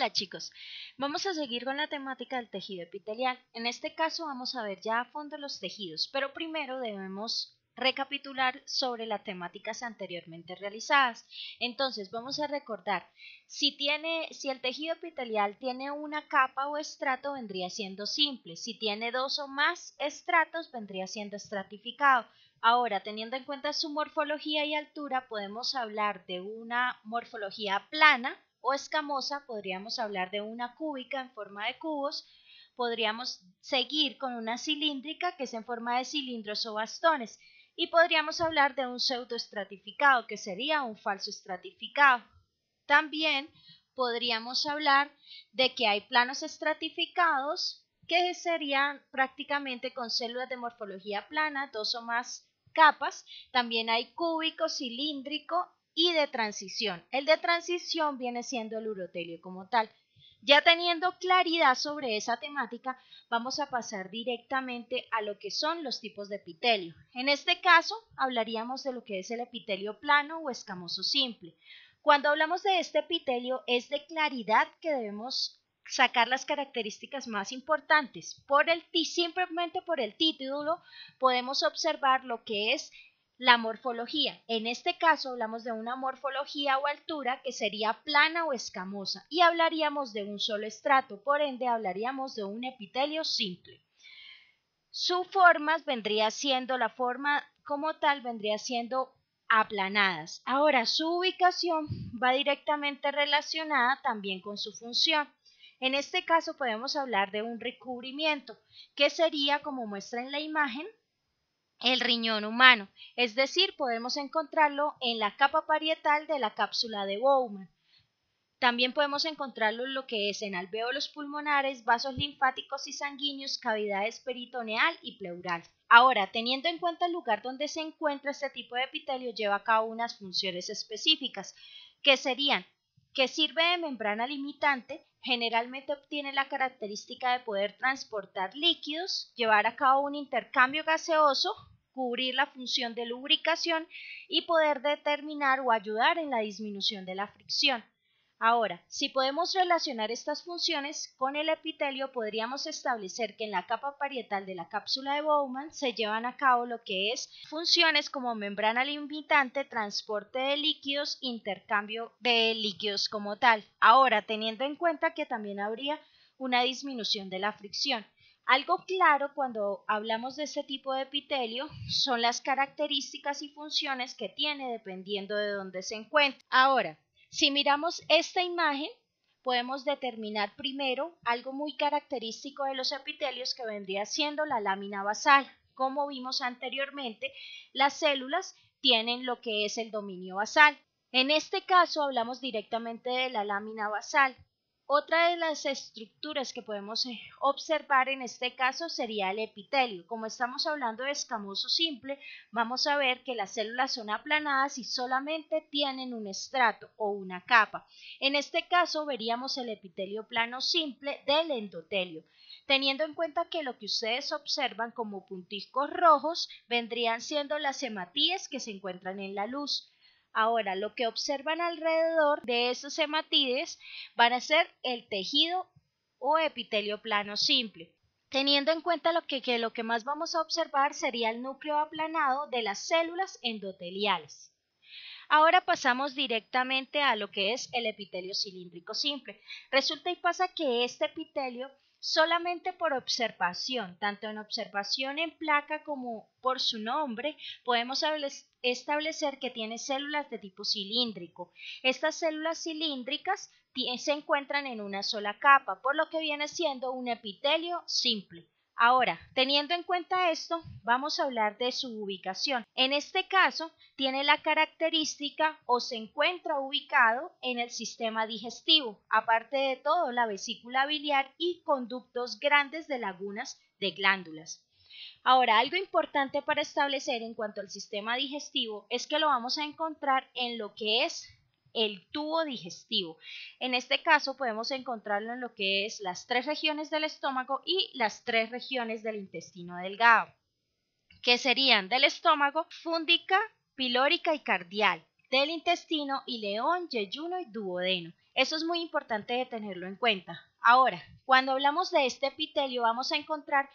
Hola chicos, vamos a seguir con la temática del tejido epitelial. En este caso vamos a ver ya a fondo los tejidos, pero primero debemos recapitular sobre las temáticas anteriormente realizadas. Entonces vamos a recordar, si, tiene, si el tejido epitelial tiene una capa o estrato vendría siendo simple, si tiene dos o más estratos vendría siendo estratificado. Ahora, teniendo en cuenta su morfología y altura, podemos hablar de una morfología plana, o escamosa, podríamos hablar de una cúbica en forma de cubos, podríamos seguir con una cilíndrica que es en forma de cilindros o bastones y podríamos hablar de un pseudoestratificado que sería un falso estratificado. También podríamos hablar de que hay planos estratificados que serían prácticamente con células de morfología plana, dos o más capas. También hay cúbico, cilíndrico y de transición. El de transición viene siendo el urotelio como tal. Ya teniendo claridad sobre esa temática, vamos a pasar directamente a lo que son los tipos de epitelio. En este caso, hablaríamos de lo que es el epitelio plano o escamoso simple. Cuando hablamos de este epitelio, es de claridad que debemos sacar las características más importantes. Por el, simplemente por el título podemos observar lo que es la morfología. En este caso hablamos de una morfología o altura que sería plana o escamosa y hablaríamos de un solo estrato, por ende hablaríamos de un epitelio simple. Su forma vendría siendo, la forma como tal vendría siendo aplanadas. Ahora, su ubicación va directamente relacionada también con su función. En este caso podemos hablar de un recubrimiento, que sería, como muestra en la imagen, el riñón humano, es decir, podemos encontrarlo en la capa parietal de la cápsula de Bowman. También podemos encontrarlo en lo que es en alvéolos pulmonares, vasos linfáticos y sanguíneos, cavidades peritoneal y pleural. Ahora, teniendo en cuenta el lugar donde se encuentra este tipo de epitelio, lleva a cabo unas funciones específicas, que serían que sirve de membrana limitante, generalmente obtiene la característica de poder transportar líquidos, llevar a cabo un intercambio gaseoso, cubrir la función de lubricación y poder determinar o ayudar en la disminución de la fricción. Ahora, si podemos relacionar estas funciones con el epitelio, podríamos establecer que en la capa parietal de la cápsula de Bowman se llevan a cabo lo que es funciones como membrana limitante, transporte de líquidos, intercambio de líquidos como tal. Ahora, teniendo en cuenta que también habría una disminución de la fricción. Algo claro cuando hablamos de este tipo de epitelio son las características y funciones que tiene dependiendo de dónde se encuentra. Ahora, si miramos esta imagen, podemos determinar primero algo muy característico de los epitelios que vendría siendo la lámina basal. Como vimos anteriormente, las células tienen lo que es el dominio basal. En este caso hablamos directamente de la lámina basal. Otra de las estructuras que podemos eh, observar en este caso sería el epitelio. Como estamos hablando de escamoso simple, vamos a ver que las células son aplanadas y solamente tienen un estrato o una capa. En este caso veríamos el epitelio plano simple del endotelio teniendo en cuenta que lo que ustedes observan como punticos rojos vendrían siendo las hematíes que se encuentran en la luz. Ahora, lo que observan alrededor de esos hematides van a ser el tejido o epitelio plano simple. Teniendo en cuenta lo que lo que más vamos a observar sería el núcleo aplanado de las células endoteliales. Ahora pasamos directamente a lo que es el epitelio cilíndrico simple. Resulta y pasa que este epitelio Solamente por observación, tanto en observación en placa como por su nombre, podemos establecer que tiene células de tipo cilíndrico. Estas células cilíndricas se encuentran en una sola capa, por lo que viene siendo un epitelio simple. Ahora, teniendo en cuenta esto, vamos a hablar de su ubicación. En este caso, tiene la característica o se encuentra ubicado en el sistema digestivo, aparte de todo la vesícula biliar y conductos grandes de lagunas de glándulas. Ahora, algo importante para establecer en cuanto al sistema digestivo es que lo vamos a encontrar en lo que es el tubo digestivo. En este caso podemos encontrarlo en lo que es las tres regiones del estómago y las tres regiones del intestino delgado, que serían del estómago, fúndica, pilórica y cardial, del intestino, ileón, yeyuno y duodeno. Eso es muy importante de tenerlo en cuenta. Ahora, cuando hablamos de este epitelio vamos a encontrar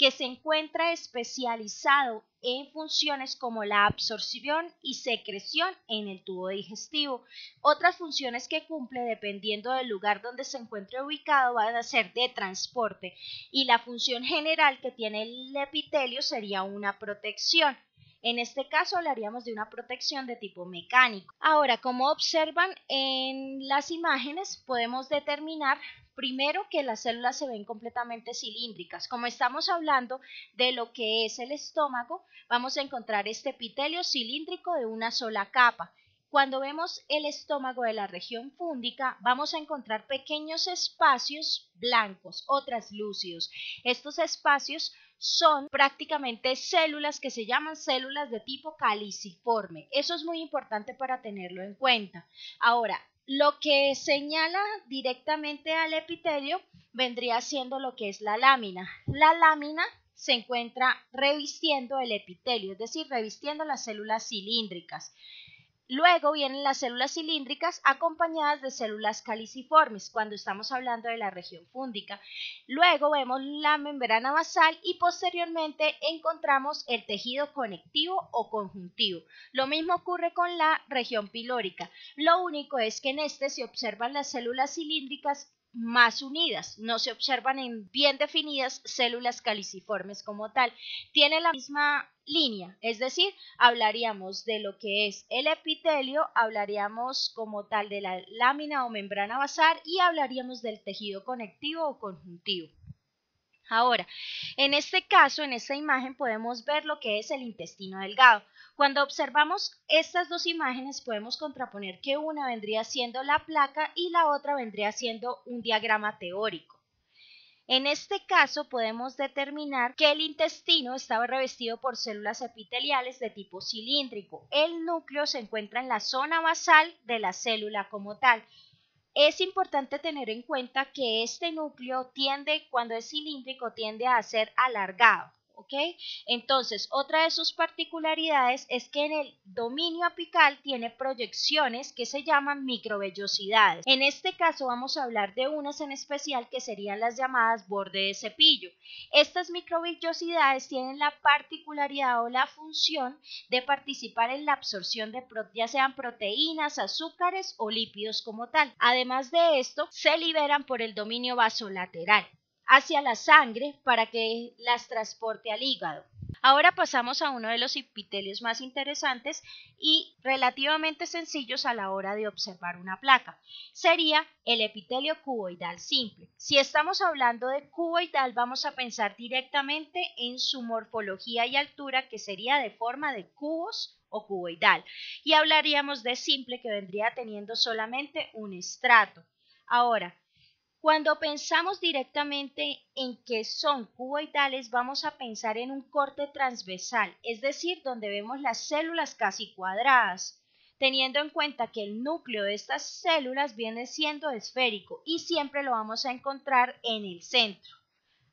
que se encuentra especializado en funciones como la absorción y secreción en el tubo digestivo. Otras funciones que cumple dependiendo del lugar donde se encuentre ubicado van a ser de transporte y la función general que tiene el epitelio sería una protección. En este caso hablaríamos de una protección de tipo mecánico. Ahora, como observan en las imágenes, podemos determinar Primero que las células se ven completamente cilíndricas. Como estamos hablando de lo que es el estómago, vamos a encontrar este epitelio cilíndrico de una sola capa. Cuando vemos el estómago de la región fúndica, vamos a encontrar pequeños espacios blancos o translúcidos. Estos espacios son prácticamente células que se llaman células de tipo caliciforme. Eso es muy importante para tenerlo en cuenta. Ahora, lo que señala directamente al epitelio vendría siendo lo que es la lámina. La lámina se encuentra revistiendo el epitelio, es decir, revistiendo las células cilíndricas. Luego vienen las células cilíndricas acompañadas de células caliciformes cuando estamos hablando de la región fúndica. Luego vemos la membrana basal y posteriormente encontramos el tejido conectivo o conjuntivo. Lo mismo ocurre con la región pilórica. Lo único es que en este se observan las células cilíndricas más unidas, no se observan en bien definidas células caliciformes como tal. Tiene la misma línea, es decir, hablaríamos de lo que es el epitelio, hablaríamos como tal de la lámina o membrana basal y hablaríamos del tejido conectivo o conjuntivo. Ahora, en este caso, en esta imagen podemos ver lo que es el intestino delgado. Cuando observamos estas dos imágenes podemos contraponer que una vendría siendo la placa y la otra vendría siendo un diagrama teórico. En este caso podemos determinar que el intestino estaba revestido por células epiteliales de tipo cilíndrico. El núcleo se encuentra en la zona basal de la célula como tal es importante tener en cuenta que este núcleo tiende, cuando es cilíndrico, tiende a ser alargado. Entonces, otra de sus particularidades es que en el dominio apical tiene proyecciones que se llaman microvellosidades. En este caso vamos a hablar de unas en especial que serían las llamadas borde de cepillo. Estas microvellosidades tienen la particularidad o la función de participar en la absorción de ya sean proteínas, azúcares o lípidos como tal. Además de esto, se liberan por el dominio vasolateral hacia la sangre para que las transporte al hígado. Ahora pasamos a uno de los epitelios más interesantes y relativamente sencillos a la hora de observar una placa. Sería el epitelio cuboidal simple. Si estamos hablando de cuboidal, vamos a pensar directamente en su morfología y altura, que sería de forma de cubos o cuboidal. Y hablaríamos de simple, que vendría teniendo solamente un estrato. Ahora, cuando pensamos directamente en que son cuboidales, vamos a pensar en un corte transversal, es decir, donde vemos las células casi cuadradas, teniendo en cuenta que el núcleo de estas células viene siendo esférico y siempre lo vamos a encontrar en el centro.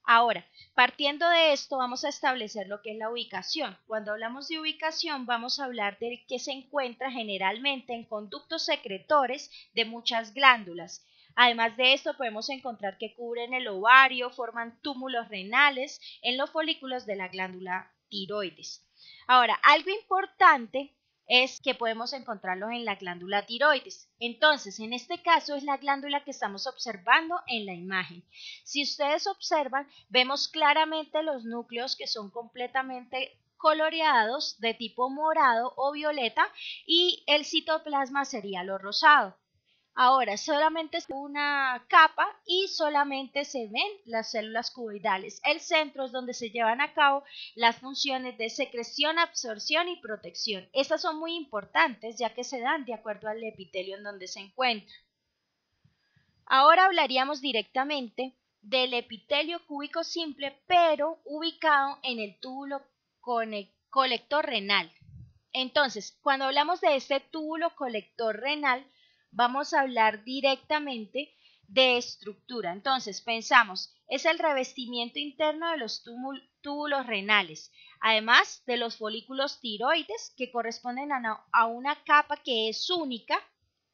Ahora, partiendo de esto, vamos a establecer lo que es la ubicación. Cuando hablamos de ubicación, vamos a hablar de que se encuentra generalmente en conductos secretores de muchas glándulas Además de esto, podemos encontrar que cubren el ovario, forman túmulos renales en los folículos de la glándula tiroides. Ahora, algo importante es que podemos encontrarlos en la glándula tiroides. Entonces, en este caso es la glándula que estamos observando en la imagen. Si ustedes observan, vemos claramente los núcleos que son completamente coloreados de tipo morado o violeta y el citoplasma sería lo rosado. Ahora, solamente es una capa y solamente se ven las células cuboidales. El centro es donde se llevan a cabo las funciones de secreción, absorción y protección. Estas son muy importantes ya que se dan de acuerdo al epitelio en donde se encuentra. Ahora hablaríamos directamente del epitelio cúbico simple, pero ubicado en el túbulo colector renal. Entonces, cuando hablamos de este túbulo colector renal, vamos a hablar directamente de estructura. Entonces, pensamos, es el revestimiento interno de los túbulos renales, además de los folículos tiroides que corresponden a una capa que es única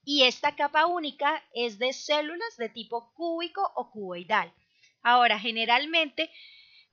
y esta capa única es de células de tipo cúbico o cuboidal. Ahora, generalmente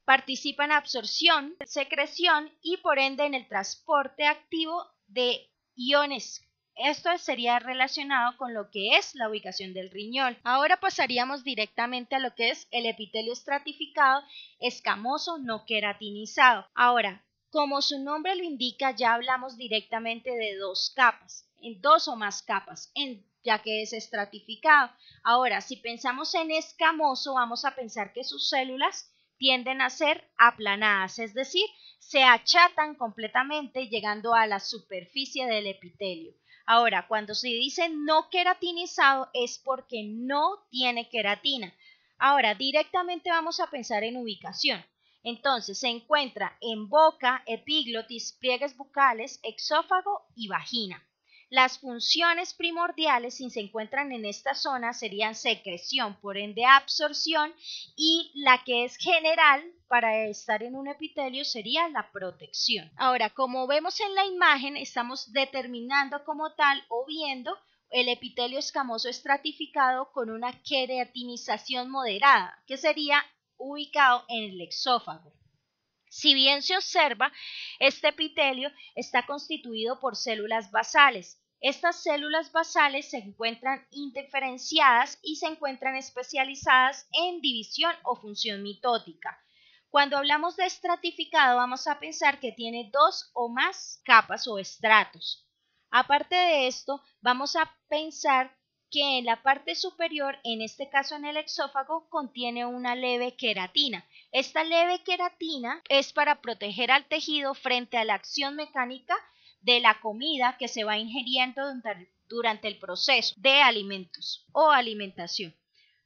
participan absorción, secreción y por ende en el transporte activo de iones. Esto sería relacionado con lo que es la ubicación del riñón. Ahora pasaríamos directamente a lo que es el epitelio estratificado escamoso no queratinizado. Ahora, como su nombre lo indica, ya hablamos directamente de dos capas, en dos o más capas, en, ya que es estratificado. Ahora, si pensamos en escamoso, vamos a pensar que sus células tienden a ser aplanadas, es decir, se achatan completamente llegando a la superficie del epitelio. Ahora, cuando se dice no queratinizado es porque no tiene queratina. Ahora, directamente vamos a pensar en ubicación. Entonces se encuentra en boca, epiglotis, pliegues bucales, exófago y vagina. Las funciones primordiales, si se encuentran en esta zona, serían secreción, por ende absorción, y la que es general para estar en un epitelio sería la protección. Ahora, como vemos en la imagen, estamos determinando como tal o viendo el epitelio escamoso estratificado con una queratinización moderada, que sería ubicado en el exófago. Si bien se observa, este epitelio está constituido por células basales. Estas células basales se encuentran indiferenciadas y se encuentran especializadas en división o función mitótica. Cuando hablamos de estratificado vamos a pensar que tiene dos o más capas o estratos. Aparte de esto, vamos a pensar que en la parte superior, en este caso en el exófago, contiene una leve queratina. Esta leve queratina es para proteger al tejido frente a la acción mecánica de la comida que se va ingiriendo durante el proceso de alimentos o alimentación.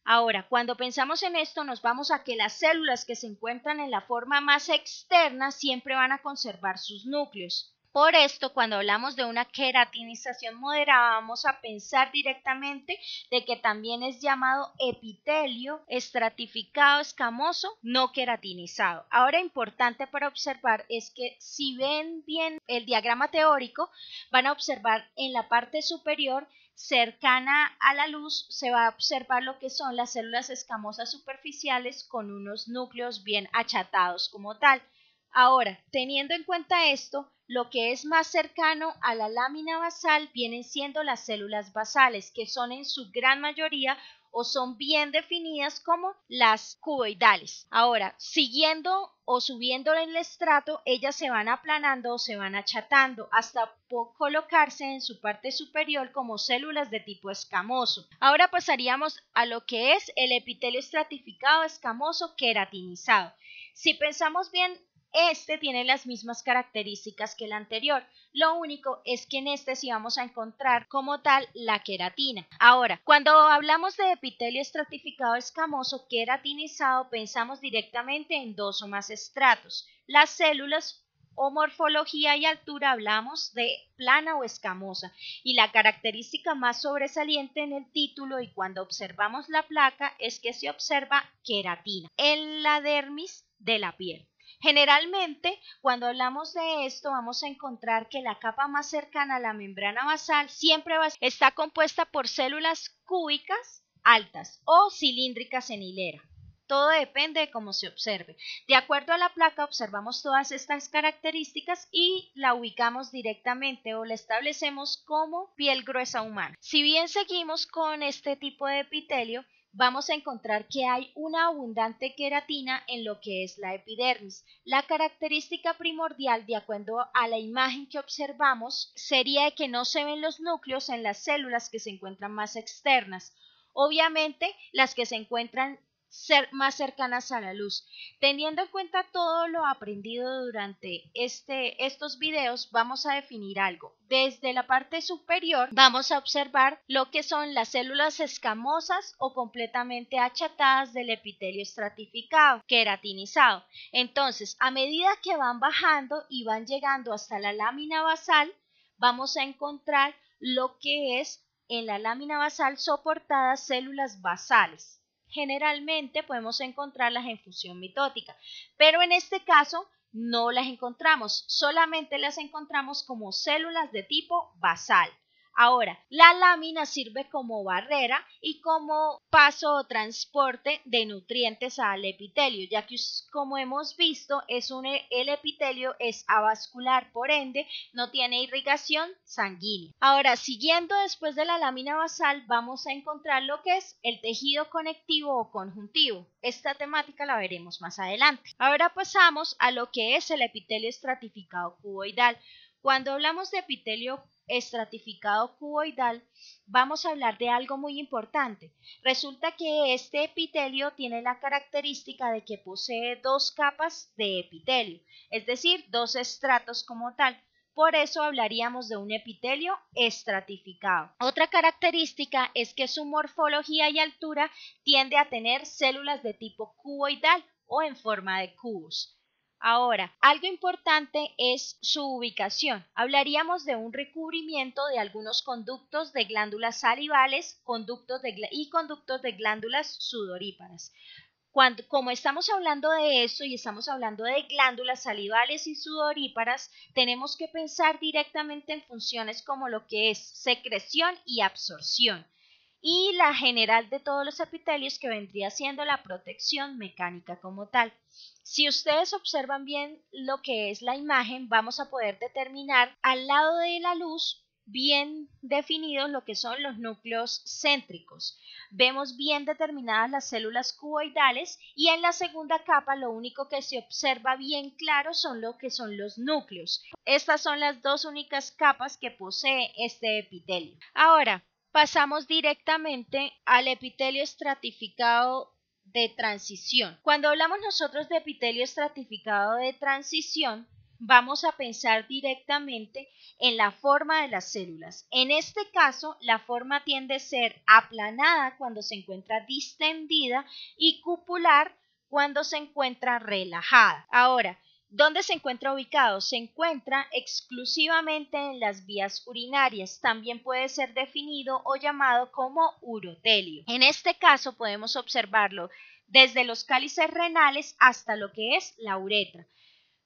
Ahora, cuando pensamos en esto, nos vamos a que las células que se encuentran en la forma más externa siempre van a conservar sus núcleos. Por esto, cuando hablamos de una queratinización moderada, vamos a pensar directamente de que también es llamado epitelio estratificado escamoso no queratinizado. Ahora, importante para observar es que si ven bien el diagrama teórico, van a observar en la parte superior cercana a la luz se va a observar lo que son las células escamosas superficiales con unos núcleos bien achatados como tal. Ahora, teniendo en cuenta esto, lo que es más cercano a la lámina basal vienen siendo las células basales, que son en su gran mayoría o son bien definidas como las cuboidales. Ahora, siguiendo o subiendo en el estrato, ellas se van aplanando o se van achatando hasta colocarse en su parte superior como células de tipo escamoso. Ahora pasaríamos a lo que es el epitelio estratificado escamoso queratinizado. Si pensamos bien, este tiene las mismas características que el anterior, lo único es que en este sí vamos a encontrar como tal la queratina. Ahora, cuando hablamos de epitelio estratificado escamoso queratinizado, pensamos directamente en dos o más estratos. Las células o morfología y altura hablamos de plana o escamosa y la característica más sobresaliente en el título y cuando observamos la placa es que se observa queratina en la dermis de la piel. Generalmente, cuando hablamos de esto, vamos a encontrar que la capa más cercana a la membrana basal siempre está compuesta por células cúbicas altas o cilíndricas en hilera. Todo depende de cómo se observe. De acuerdo a la placa, observamos todas estas características y la ubicamos directamente o la establecemos como piel gruesa humana. Si bien seguimos con este tipo de epitelio, vamos a encontrar que hay una abundante queratina en lo que es la epidermis. La característica primordial, de acuerdo a la imagen que observamos, sería que no se ven los núcleos en las células que se encuentran más externas. Obviamente, las que se encuentran ser más cercanas a la luz. Teniendo en cuenta todo lo aprendido durante este, estos videos, vamos a definir algo. Desde la parte superior vamos a observar lo que son las células escamosas o completamente achatadas del epitelio estratificado, queratinizado. Entonces, a medida que van bajando y van llegando hasta la lámina basal, vamos a encontrar lo que es en la lámina basal soportadas células basales generalmente podemos encontrarlas en fusión mitótica, pero en este caso no las encontramos, solamente las encontramos como células de tipo basal. Ahora, la lámina sirve como barrera y como paso o transporte de nutrientes al epitelio, ya que como hemos visto, es un, el epitelio es avascular, por ende, no tiene irrigación sanguínea. Ahora, siguiendo después de la lámina basal, vamos a encontrar lo que es el tejido conectivo o conjuntivo. Esta temática la veremos más adelante. Ahora pasamos a lo que es el epitelio estratificado cuboidal. Cuando hablamos de epitelio estratificado cuboidal, vamos a hablar de algo muy importante. Resulta que este epitelio tiene la característica de que posee dos capas de epitelio, es decir, dos estratos como tal. Por eso hablaríamos de un epitelio estratificado. Otra característica es que su morfología y altura tiende a tener células de tipo cuboidal o en forma de cubos. Ahora, algo importante es su ubicación. Hablaríamos de un recubrimiento de algunos conductos de glándulas salivales conductos y conductos de glándulas sudoríparas. Cuando, como estamos hablando de eso y estamos hablando de glándulas salivales y sudoríparas, tenemos que pensar directamente en funciones como lo que es secreción y absorción y la general de todos los epitelios que vendría siendo la protección mecánica como tal. Si ustedes observan bien lo que es la imagen, vamos a poder determinar al lado de la luz bien definidos lo que son los núcleos céntricos. Vemos bien determinadas las células cuboidales y en la segunda capa lo único que se observa bien claro son lo que son los núcleos. Estas son las dos únicas capas que posee este epitelio. Ahora, pasamos directamente al epitelio estratificado de transición. Cuando hablamos nosotros de epitelio estratificado de transición, vamos a pensar directamente en la forma de las células. En este caso, la forma tiende a ser aplanada cuando se encuentra distendida y cupular cuando se encuentra relajada. Ahora, ¿Dónde se encuentra ubicado? Se encuentra exclusivamente en las vías urinarias. También puede ser definido o llamado como urotelio. En este caso podemos observarlo desde los cálices renales hasta lo que es la uretra.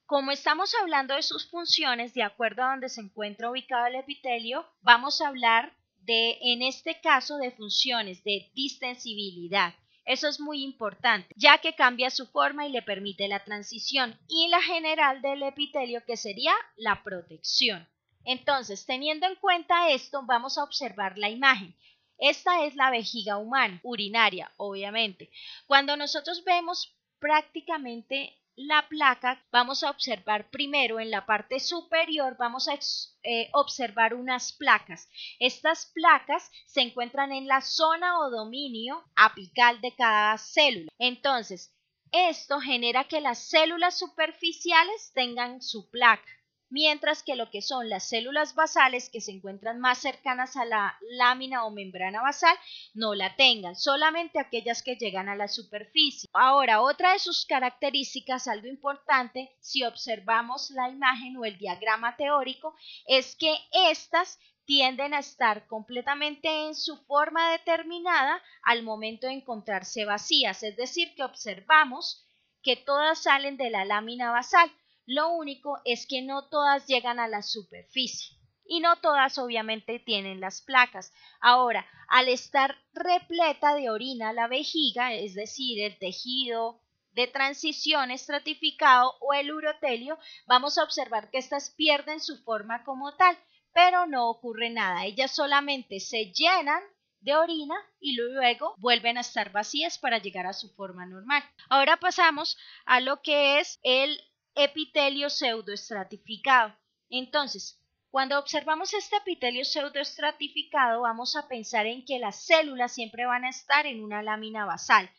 Como estamos hablando de sus funciones, de acuerdo a donde se encuentra ubicado el epitelio, vamos a hablar de, en este caso, de funciones de distensibilidad, eso es muy importante, ya que cambia su forma y le permite la transición y la general del epitelio que sería la protección. Entonces, teniendo en cuenta esto, vamos a observar la imagen. Esta es la vejiga humana, urinaria, obviamente. Cuando nosotros vemos prácticamente la placa, vamos a observar primero en la parte superior, vamos a eh, observar unas placas. Estas placas se encuentran en la zona o dominio apical de cada célula. Entonces, esto genera que las células superficiales tengan su placa mientras que lo que son las células basales que se encuentran más cercanas a la lámina o membrana basal no la tengan, solamente aquellas que llegan a la superficie. Ahora, otra de sus características, algo importante, si observamos la imagen o el diagrama teórico, es que estas tienden a estar completamente en su forma determinada al momento de encontrarse vacías, es decir, que observamos que todas salen de la lámina basal, lo único es que no todas llegan a la superficie y no todas obviamente tienen las placas. Ahora, al estar repleta de orina la vejiga, es decir, el tejido de transición estratificado o el urotelio, vamos a observar que estas pierden su forma como tal, pero no ocurre nada. Ellas solamente se llenan de orina y luego vuelven a estar vacías para llegar a su forma normal. Ahora pasamos a lo que es el epitelio pseudoestratificado. Entonces, cuando observamos este epitelio pseudoestratificado, vamos a pensar en que las células siempre van a estar en una lámina basal,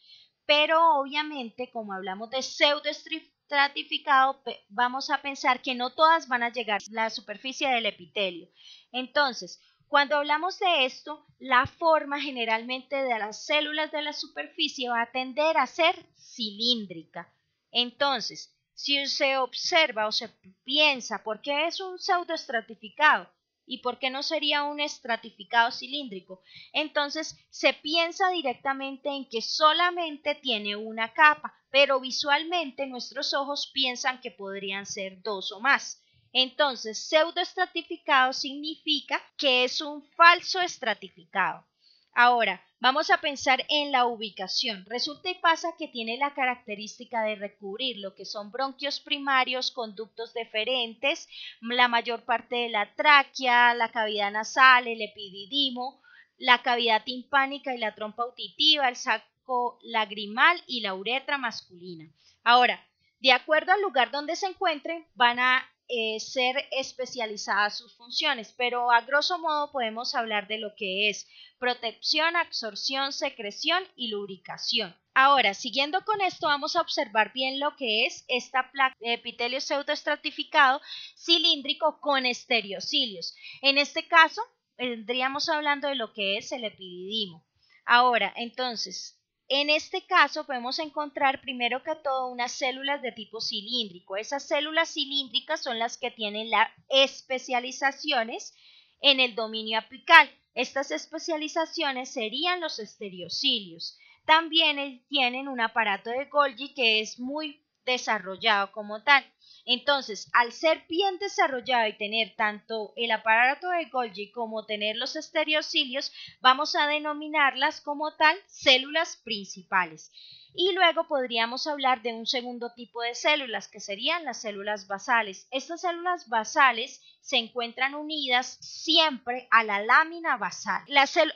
pero obviamente, como hablamos de pseudoestratificado, vamos a pensar que no todas van a llegar a la superficie del epitelio. Entonces, cuando hablamos de esto, la forma generalmente de las células de la superficie va a tender a ser cilíndrica. Entonces, si se observa o se piensa por qué es un pseudoestratificado y por qué no sería un estratificado cilíndrico, entonces se piensa directamente en que solamente tiene una capa, pero visualmente nuestros ojos piensan que podrían ser dos o más. Entonces, pseudoestratificado significa que es un falso estratificado. Ahora, vamos a pensar en la ubicación. Resulta y pasa que tiene la característica de recubrir lo que son bronquios primarios, conductos deferentes, la mayor parte de la tráquea, la cavidad nasal, el epididimo, la cavidad timpánica y la trompa auditiva, el saco lagrimal y la uretra masculina. Ahora, de acuerdo al lugar donde se encuentren, van a eh, ser especializadas sus funciones, pero a grosso modo podemos hablar de lo que es protección, absorción, secreción y lubricación. Ahora, siguiendo con esto, vamos a observar bien lo que es esta placa de epitelio pseudoestratificado cilíndrico con estereocilios. En este caso, vendríamos hablando de lo que es el epididimo. Ahora, entonces, en este caso podemos encontrar primero que todo unas células de tipo cilíndrico. Esas células cilíndricas son las que tienen las especializaciones en el dominio apical. Estas especializaciones serían los estereocilios. También tienen un aparato de Golgi que es muy desarrollado como tal. Entonces, al ser bien desarrollado y tener tanto el aparato de Golgi como tener los estereocilios, vamos a denominarlas como tal células principales. Y luego podríamos hablar de un segundo tipo de células, que serían las células basales. Estas células basales se encuentran unidas siempre a la lámina basal.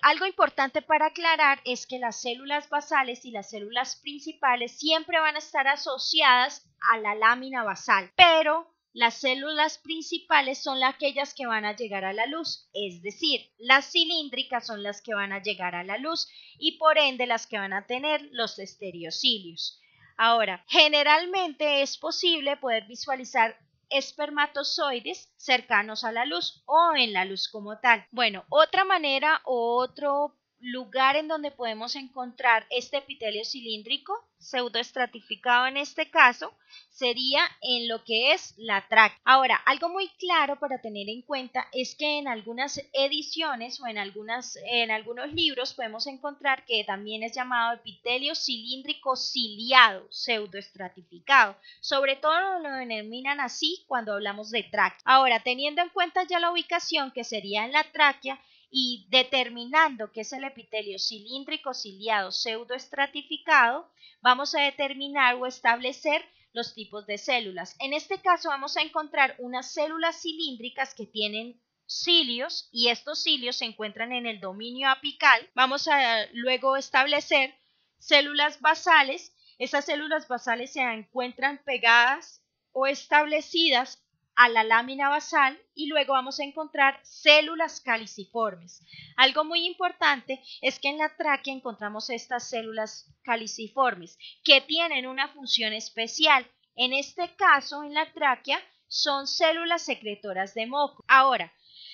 algo importante para aclarar es que las células basales y las células principales siempre van a estar asociadas a la lámina basal, pero las células principales son aquellas que van a llegar a la luz, es decir, las cilíndricas son las que van a llegar a la luz y por ende las que van a tener los estereocilios. Ahora, generalmente es posible poder visualizar espermatozoides cercanos a la luz o en la luz como tal. Bueno, otra manera o otro lugar en donde podemos encontrar este epitelio cilíndrico, pseudoestratificado en este caso, sería en lo que es la tráquea. Ahora, algo muy claro para tener en cuenta es que en algunas ediciones o en, algunas, en algunos libros podemos encontrar que también es llamado epitelio cilíndrico ciliado, pseudoestratificado. Sobre todo lo denominan así cuando hablamos de tráquea. Ahora, teniendo en cuenta ya la ubicación que sería en la tráquea, y determinando que es el epitelio cilíndrico ciliado pseudoestratificado, vamos a determinar o establecer los tipos de células. En este caso vamos a encontrar unas células cilíndricas que tienen cilios y estos cilios se encuentran en el dominio apical. Vamos a luego establecer células basales. Esas células basales se encuentran pegadas o establecidas a la lámina basal y luego vamos a encontrar células caliciformes. Algo muy importante es que en la tráquea encontramos estas células caliciformes que tienen una función especial. En este caso, en la tráquea, son células secretoras de moco. Ahora,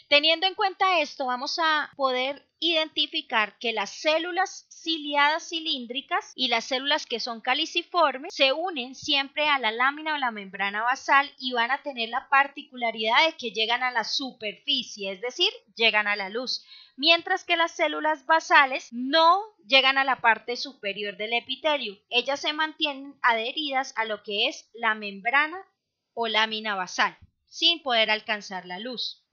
Teniendo en cuenta esto, vamos a poder identificar que las células ciliadas cilíndricas y las células que son caliciformes se unen siempre a la lámina o la membrana basal y van a tener la particularidad de que llegan a la superficie, es decir, llegan a la luz, mientras que las células basales no llegan a la parte superior del epitelio, ellas se mantienen adheridas a lo que es la membrana o lámina basal, sin poder alcanzar la luz.